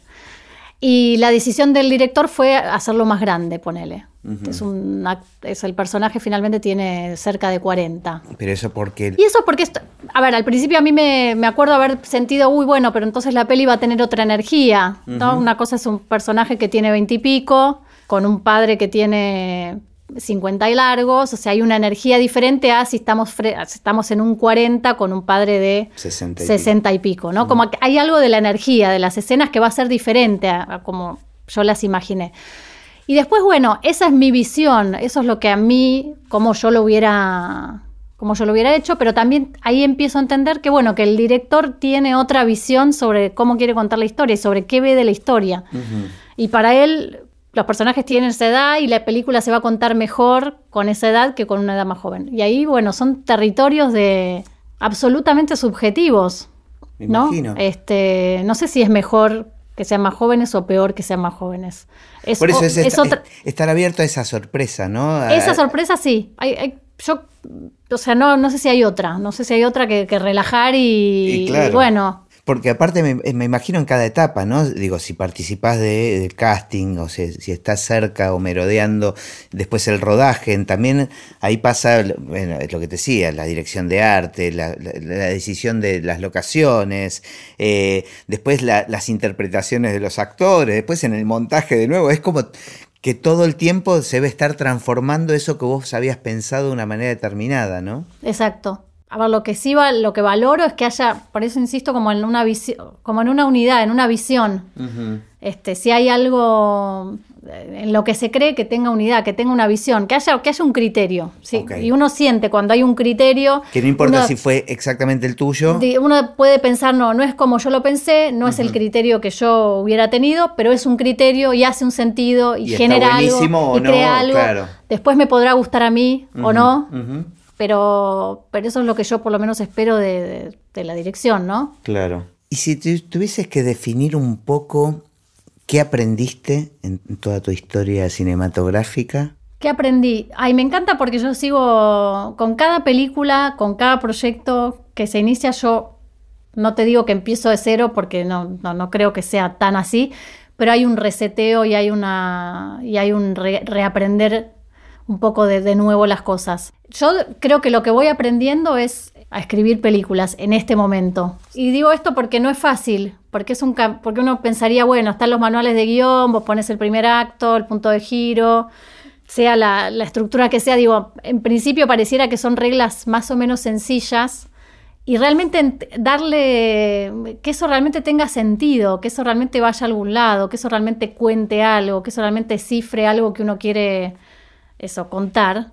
Y la decisión del director fue hacerlo más grande, ponele. es, un, es el personaje finalmente tiene cerca de 40. Pero eso porque... Y eso porque, esto- a ver, al principio a mí me, me acuerdo haber sentido, uy, bueno, pero entonces la peli va a tener otra energía, ¿no? Una cosa es un personaje que tiene veintipico, con un padre que tiene 50 y largos, o sea, hay una energía diferente a si estamos, fre- si estamos en un 40 con un padre de 60 y 60 y pico, ¿no? Como que hay algo de la energía de las escenas que va a ser diferente a, a como yo las imaginé. Y después, bueno, esa es mi visión, eso es lo que a mí, como yo lo hubiera, como yo lo hubiera hecho, pero también ahí empiezo a entender que, bueno, que el director tiene otra visión sobre cómo quiere contar la historia y sobre qué ve de la historia. Y para él, los personajes tienen esa edad y la película se va a contar mejor con esa edad que con una edad más joven. Y ahí, bueno, son territorios de absolutamente subjetivos. Me ¿no? imagino. Este, no sé si es mejor que sean más jóvenes o peor que sean más jóvenes. Es, Por eso es, es esta- otra- es- estar abierto a esa sorpresa, ¿no? A- esa sorpresa sí. Hay- hay- yo, o sea, no, no sé si hay otra. No sé si hay otra que, que relajar y, Y claro. y bueno. Porque aparte me, me imagino en cada etapa, ¿no? Digo, si participás de, del casting o si, estás cerca o merodeando, después el rodaje, también ahí pasa, bueno, es lo que te decía, la dirección de arte, la, la- la decisión de las locaciones, eh, después la- las interpretaciones de los actores, después en el montaje de nuevo, es como que todo el tiempo se debe estar transformando eso que vos habías pensado de una manera determinada, ¿no? Exacto. A ver, lo que sí va, lo que valoro es que haya, por eso insisto, como en una visión, como en una unidad, en una visión. Este, si hay algo eh, en lo que se cree que tenga unidad, que tenga una visión, que haya, que haya un criterio. ¿sí? Y uno siente cuando hay un criterio. Que no importa uno- si fue exactamente el tuyo. Uno puede pensar, no, no es como yo lo pensé, no es el criterio que yo hubiera tenido, pero es un criterio y hace un sentido y, genera algo y no, crea algo. claro. Después me podrá gustar a mí o no. Pero, pero eso es lo que yo por lo menos espero de, de- de la dirección, ¿no? Claro. Y si tu- tuvieses que definir un poco qué aprendiste en en toda tu historia cinematográfica. ¿Qué aprendí? Ay, me encanta porque yo sigo con cada película, con cada proyecto que se inicia, yo no te digo que empiezo de cero porque no, no, no creo que sea tan así, pero hay un reseteo y hay una y hay un re- reaprender un poco de, de nuevo las cosas. Yo creo que lo que voy aprendiendo es a escribir películas en este momento. Y digo esto porque no es fácil, porque es un porque uno pensaría, bueno, están los manuales de guion, vos pones el primer acto, el punto de giro, sea la, la estructura que sea, digo, en principio pareciera que son reglas más o menos sencillas y realmente ent- darle, que eso realmente tenga sentido, que eso realmente vaya a algún lado, que eso realmente cuente algo, que eso realmente cifre algo que uno quiere, eso, contar.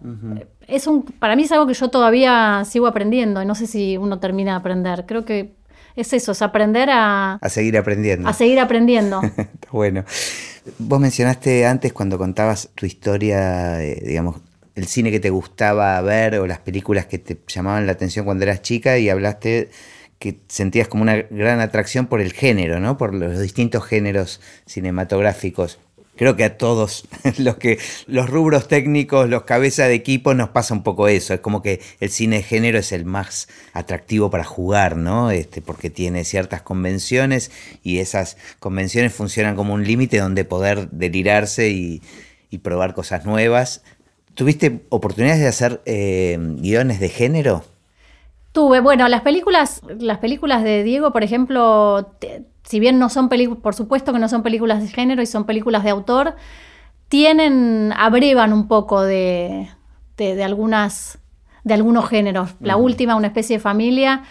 Es un, para mí es algo que yo todavía sigo aprendiendo y no sé si uno termina de aprender. Creo que es eso, es aprender a, A seguir aprendiendo. a seguir aprendiendo. Bueno. Vos mencionaste antes cuando contabas tu historia, eh, digamos, el cine que te gustaba ver o las películas que te llamaban la atención cuando eras chica y hablaste que sentías como una gran atracción por el género, ¿no? Por los distintos géneros cinematográficos. Creo que a todos los que los rubros técnicos, los cabezas de equipo nos pasa un poco eso, es como que el cine de género es el más atractivo para jugar, ¿no? Este porque tiene ciertas convenciones y esas convenciones funcionan como un límite donde poder delirarse y, probar cosas nuevas. ¿Tuviste oportunidades de hacer eh, guiones de género? Tuve, bueno, las películas, las películas de Diego, por ejemplo, te- si bien no son películas, por supuesto que no son películas de género y son películas de autor, tienen, abrevan un poco de, de, de algunas, de algunos géneros. La última, una especie de familia,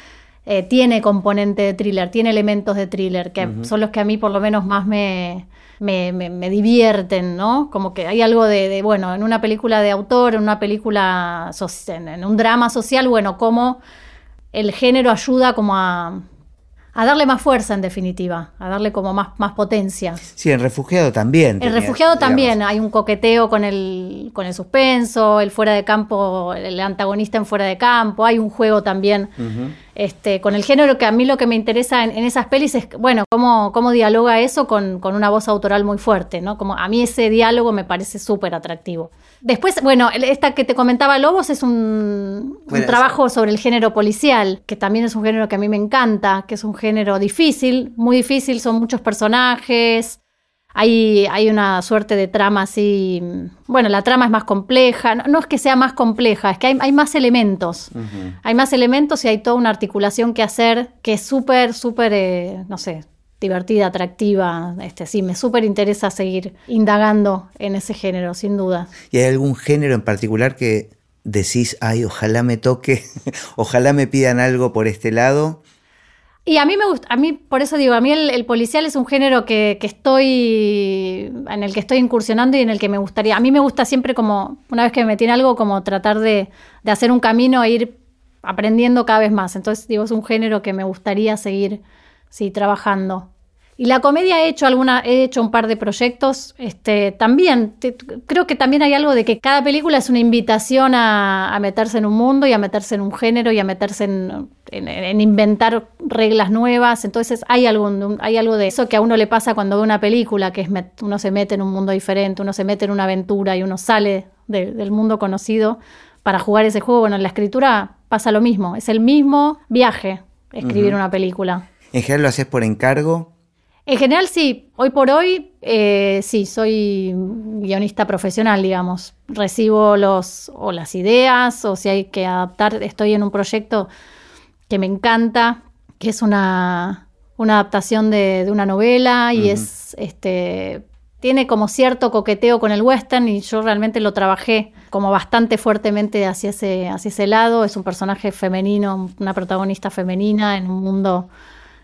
eh, tiene componente de thriller, tiene elementos de thriller, que son los que a mí por lo menos más me, me, me, divierten, ¿no? Como que hay algo de, bueno, en una película de autor, en una película, en un drama social, bueno, cómo el género ayuda como a a darle más fuerza en definitiva, a darle como más, más potencia. Sí, en Refugiado también. En Refugiado también hay un coqueteo con el, con el suspenso, el fuera de campo, el antagonista en fuera de campo, hay un juego también este, con el género que a mí lo que me interesa en, esas pelis es, bueno, cómo, cómo dialoga eso con, con, una voz autoral muy fuerte, ¿no? Como a mí ese diálogo me parece súper atractivo. Después, bueno, esta que te comentaba Lobos es un, trabajo sobre el género policial, que también es un género que a mí me encanta, que es un género difícil, muy difícil, son muchos personajes, hay, hay una suerte de trama así, bueno, la trama es más compleja, no, es que sea más compleja, es que hay, más elementos, hay más elementos y hay toda una articulación que hacer que es súper, súper, eh, no sé, divertida, atractiva. Este, sí, me súper interesa seguir indagando en ese género, sin duda. ¿Y hay algún género en particular que decís, ay, ojalá me toque, ojalá me pidan algo por este lado? Y a mí me gusta, a mí por eso digo, a mí el, policial es un género que, estoy, en el que estoy incursionando y en el que me gustaría, a mí me gusta siempre como, una vez que me metí en algo, como tratar de, de hacer un camino e ir aprendiendo cada vez más. Entonces digo, es un género que me gustaría seguir sí, trabajando. Y la comedia he hecho alguna, he hecho un par de proyectos. Este, también, creo que también hay algo de que cada película es una invitación a, meterse en un mundo y a meterse en un género y a meterse en, inventar reglas nuevas. Entonces hay algo, hay algo de eso que a uno le pasa cuando ve una película, que es uno se mete en un mundo diferente, uno se mete en una aventura y uno sale del mundo conocido para jugar ese juego. Bueno, en la escritura pasa lo mismo, es el mismo viaje escribir una película. ¿En general lo haces por encargo? En general sí, hoy por hoy eh, sí, soy guionista profesional, digamos. Recibo los, o las ideas, o si hay que adaptar, estoy en un proyecto que me encanta, que es una, adaptación de, una novela y es este tiene como cierto coqueteo con el western y yo realmente lo trabajé como bastante fuertemente hacia ese, hacia ese lado. Es un personaje femenino, una protagonista femenina en un mundo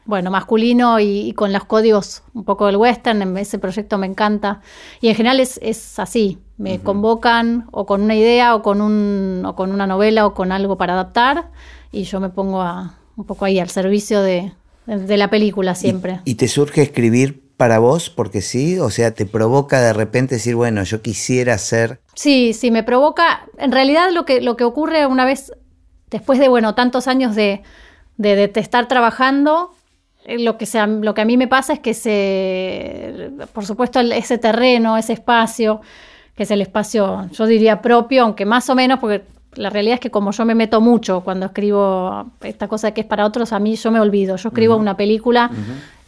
bueno, masculino y, con los códigos un poco del western, ese proyecto me encanta. Y en general es, es así, me convocan o con una idea o con, un, o con una novela o con algo para adaptar y yo me pongo a, un poco ahí al servicio de, la película siempre. ¿Y, te surge escribir para vos porque sí? O sea, ¿te provoca de repente decir, bueno, yo quisiera ser... Sí, sí, me provoca. En realidad lo que, lo que ocurre una vez, después de, bueno, tantos años de, de, de estar trabajando, eh, lo que, sea, lo que a mí me pasa es que se, por supuesto ese terreno, ese espacio, que es el espacio, yo diría propio, aunque más o menos, porque la realidad es que como yo me meto mucho cuando escribo esta cosa que es para otros, a mí yo me olvido. Yo escribo una película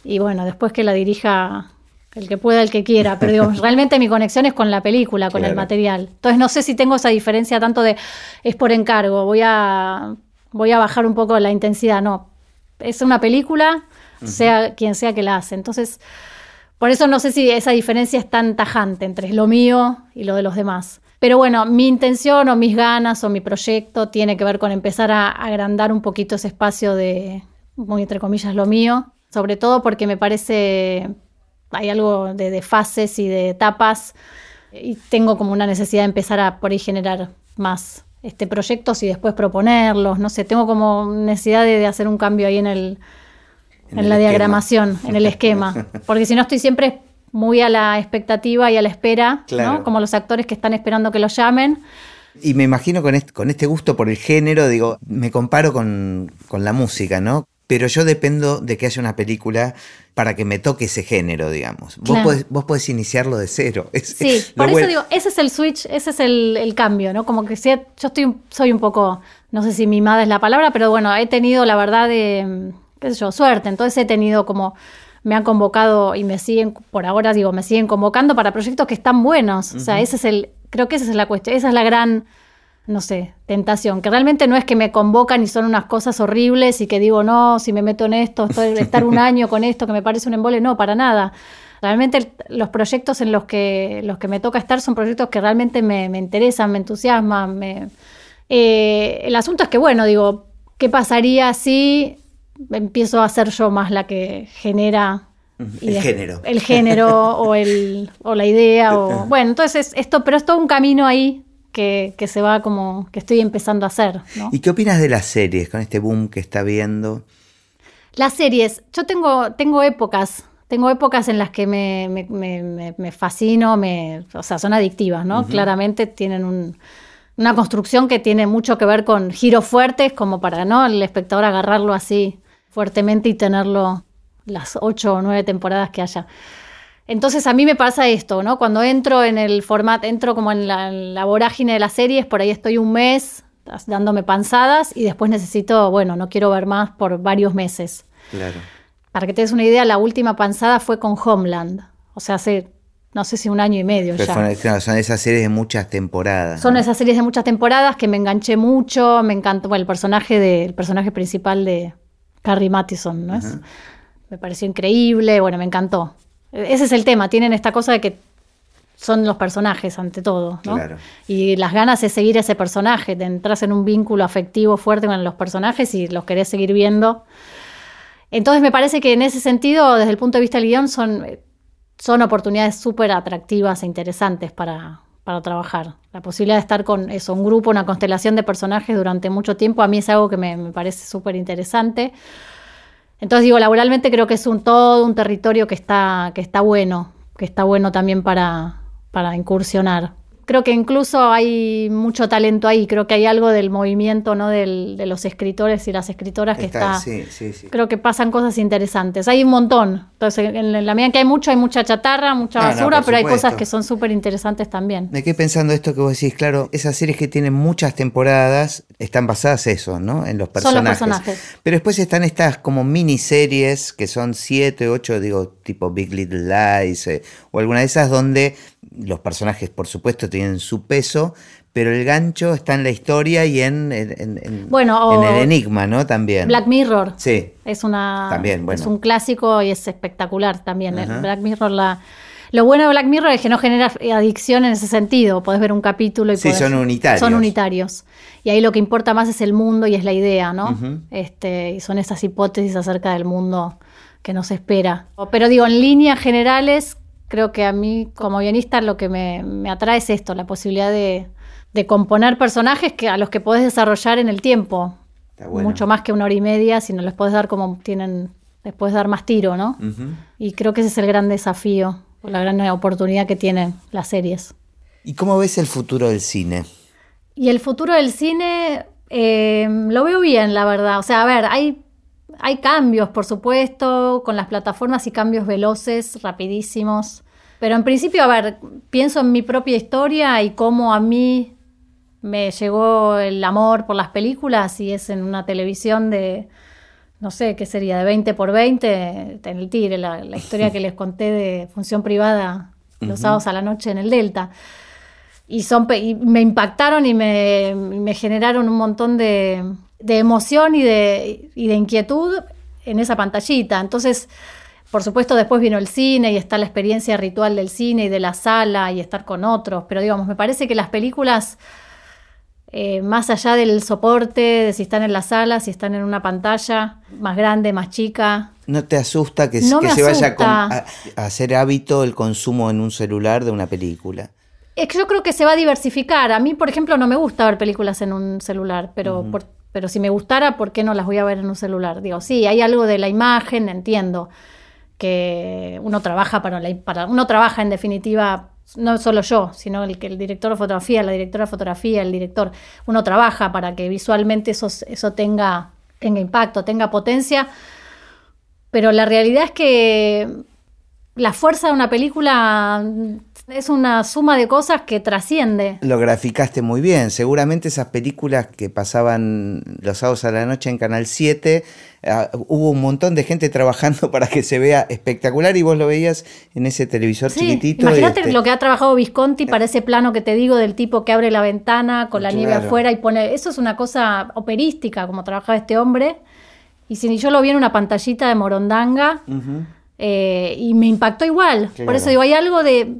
y bueno, después que la dirija el que pueda, el que quiera, pero digo, realmente mi conexión es con la película, con el material. Entonces no sé si tengo esa diferencia tanto de es por encargo, voy a, voy a bajar un poco la intensidad, no. Es una película, sea quien sea que la hace. Entonces, por eso no sé si esa diferencia es tan tajante entre lo mío y lo de los demás. Pero bueno, mi intención o mis ganas o mi proyecto tiene que ver con empezar a agrandar un poquito ese espacio de, muy entre comillas, lo mío, sobre todo porque me parece, hay algo de, fases y de etapas y tengo como una necesidad de empezar a por ahí generar más este, proyectos y después proponerlos, no sé, tengo como necesidad de hacer un cambio ahí en el, en, la diagramación, en el esquema. Porque si no estoy siempre muy a la expectativa y a la espera, ¿no? Como los actores que están esperando que los llamen. Y me imagino con este, con este gusto por el género, digo, me comparo con, la música, ¿no? Pero yo dependo de que haya una película para que me toque ese género, digamos. Vos, podés, vos podés iniciarlo de cero. sí, por eso digo, ese es el switch, ese es el, cambio, ¿no? Como que si, yo estoy, soy un poco, no sé si mimada es la palabra, pero bueno, he tenido la verdad de qué sé yo, suerte. Entonces he tenido como, me han convocado y me siguen, por ahora digo, me siguen convocando para proyectos que están buenos. O sea, ese es el, creo que esa es la cuestión, esa es la gran, no sé, tentación, que realmente no es que me convocan y son unas cosas horribles y que digo, no, si me meto en esto, estoy, estar un año con esto que me parece un embole, no, para nada. Realmente los proyectos en los que, los que me toca estar son proyectos que realmente me, interesan, me entusiasman. Me, eh, el asunto es que, bueno, digo, ¿qué pasaría si empiezo a ser yo más la que genera el género. El género o, el, o la idea. O, bueno, entonces esto, pero es todo un camino ahí que, que, se va como, que estoy empezando a hacer. ¿no? ¿Y qué opinas de las series con este boom que está viendo? Las series, yo tengo, tengo épocas, tengo épocas en las que me, me, me, me fascino, me, o sea, son adictivas, ¿no? Claramente tienen un, una construcción que tiene mucho que ver con giros fuertes, como para no el espectador agarrarlo así fuertemente y tenerlo las ocho o nueve temporadas que haya. Entonces a mí me pasa esto, ¿no? Cuando entro en el formato, entro como en la, en la, vorágine de las series, por ahí estoy un mes dándome panzadas y después necesito, bueno, no quiero ver más por varios meses. Claro. Para que te des una idea, la última panzada fue con Homeland. O sea, hace no sé si un año y medio Pero ya. Son, claro, son esas series de muchas temporadas. Son ¿no? esas series de muchas temporadas que me enganché mucho, me encantó, bueno, el personaje de, el personaje principal de Carrie Mathison, ¿no es? Me pareció increíble, bueno, me encantó. Ese es el tema, tienen esta cosa de que son los personajes ante todo, ¿no? Claro. Y las ganas de seguir a ese personaje, de entrar en un vínculo afectivo fuerte con los personajes y los querés seguir viendo. Entonces me parece que en ese sentido, desde el punto de vista del guion, son, son oportunidades súper atractivas e interesantes para, para trabajar. La posibilidad de estar con eso, un grupo, una constelación de personajes durante mucho tiempo, a mí es algo que me, me parece súper interesante. Entonces digo, laboralmente creo que es un todo un territorio que está, que está bueno, que está bueno también para, para incursionar. Creo que incluso hay mucho talento ahí, creo que hay algo del movimiento ¿no? Del, de los escritores y las escritoras que está, está sí, sí, sí. creo que pasan cosas interesantes. Hay un montón. Entonces, en la medida que hay mucho, hay mucha chatarra, mucha Ah, basura, pero hay cosas que son súper interesantes también. Me quedé pensando esto que vos decís, claro, esas series que tienen muchas temporadas están basadas eso, ¿no? En los Son personajes. los personajes. Pero después están estas como miniseries que son siete, ocho, digo, tipo Big Little Lies, eh, o alguna de esas donde los personajes, por supuesto, tienen su peso, pero el gancho está en la historia y en, en, en- en- Bueno, en el enigma, ¿no? También. Black Mirror. Sí. Es una También, bueno. es un clásico y es espectacular también. Black Mirror la lo bueno de Black Mirror es que no genera adicción en ese sentido. Podés ver un capítulo y Sí, podés- son unitarios. Son unitarios. Y ahí lo que importa más es el mundo y es la idea, ¿no? Este, y son esas hipótesis acerca del mundo que nos espera. Pero digo, en líneas generales, creo que a mí como guionista lo que me, me atrae es esto, la posibilidad de, de componer personajes que, a los que podés desarrollar en el tiempo. Está bueno. Mucho más que una hora y media, si no les podés dar como tienen, les podés dar más tiro, ¿no? Y creo que ese es el gran desafío, o la gran oportunidad que tienen las series. ¿Y cómo ves el futuro del cine? Y el futuro del cine eh, lo veo bien, la verdad. O sea, a ver, hay, hay cambios, por supuesto, con las plataformas y cambios veloces, rapidísimos. Pero en principio, a ver, pienso en mi propia historia y cómo a mí me llegó el amor por las películas y es en una televisión de, no sé, ¿qué sería? De 20 por 20, en el Tigre, la, la historia que les conté de función privada los sábados a la noche en el Delta. Y, son, y me impactaron y me, me generaron un montón de, de emoción y de, y de inquietud en esa pantallita. Entonces, por supuesto, después vino el cine y está la experiencia ritual del cine y de la sala y estar con otros. Pero digamos, me parece que las películas, eh, más allá del soporte, de si están en la sala, si están en una pantalla más grande, más chica, ¿No te asusta que, No que me se vaya a hacer hábito el consumo en un celular de una película? Es que yo creo que se va a diversificar. A mí, por ejemplo, no me gusta ver películas en un celular, pero, por- pero si me gustara, ¿por qué no las voy a ver en un celular? Digo, sí, hay algo de la imagen, entiendo que uno trabaja para, la, para uno trabaja en definitiva, no solo yo, sino el que el director de fotografía, la directora de fotografía, el director, uno trabaja para que visualmente eso, eso tenga, tenga impacto, tenga potencia. Pero la realidad es que la fuerza de una película es una suma de cosas que trasciende. Lo graficaste muy bien. Seguramente esas películas que pasaban los sábados a la noche en Canal 7, ah, hubo un montón de gente trabajando para que se vea espectacular y vos lo veías en ese televisor Sí, chiquitito. imagínate este, lo que ha trabajado Visconti para ese plano que te digo del tipo que abre la ventana con la nieve afuera y pone. Eso es una cosa operística, como trabajaba este hombre. Y si yo lo vi en una pantallita de Morondanga eh, y me impactó igual. Claro. Por eso digo, hay algo de.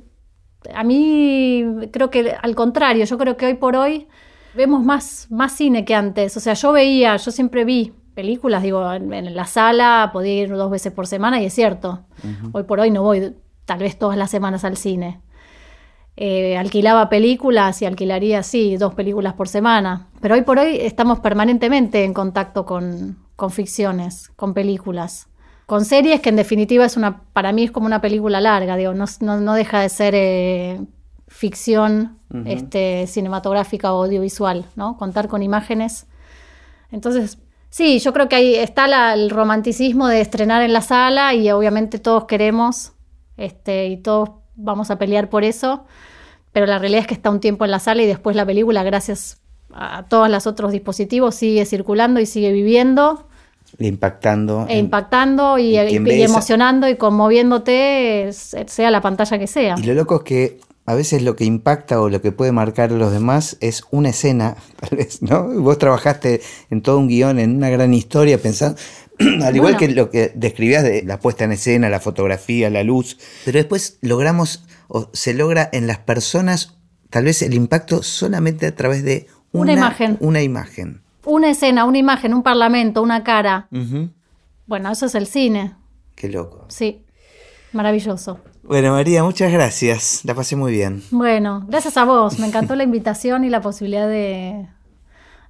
A mí creo que al contrario, yo creo que hoy por hoy vemos más, más cine que antes. O sea, yo veía, yo siempre vi películas, digo, en, en la sala podía ir dos veces por semana y es cierto. Hoy por hoy no voy tal vez todas las semanas al cine. Eh, alquilaba películas y alquilaría, sí, dos películas por semana. Pero hoy por hoy estamos permanentemente en contacto con, con ficciones, con películas. Con series que en definitiva es una, para mí es como una película larga, digo, no, no, no deja de ser eh, ficción este, cinematográfica o audiovisual, ¿no? Contar con imágenes. Entonces, sí, yo creo que ahí está la- el romanticismo de estrenar en la sala y obviamente todos queremos este, y todos vamos a pelear por eso, pero la realidad es que está un tiempo en la sala y después la película, gracias a todos los otros dispositivos, sigue circulando y sigue viviendo Impactando. e impactando y, y y- quien y ve esa- emocionando y conmoviéndote, sea la pantalla que sea. Y lo loco es que a veces lo que impacta o lo que puede marcar a los demás es una escena, tal vez, ¿no? Vos trabajaste en todo un guion, en una gran historia, pensando, al igual Bueno. que lo que describías de la puesta en escena, la fotografía, la luz, pero después logramos, o se logra en las personas, tal vez el impacto solamente a través de Una imagen. Una imagen. Una escena, una imagen, un parlamento, una cara. Bueno, eso es el cine, Qué loco. sí. Maravilloso. Bueno, María, muchas gracias. La pasé muy bien. Bueno, gracias a vos. Me encantó la invitación y la posibilidad de,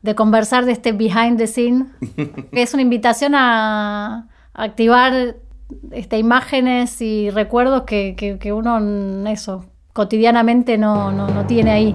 de conversar de este behind the scene. que es una invitación a, a activar este, imágenes y recuerdos que, que- que uno, eso, cotidianamente no, no, no tiene ahí.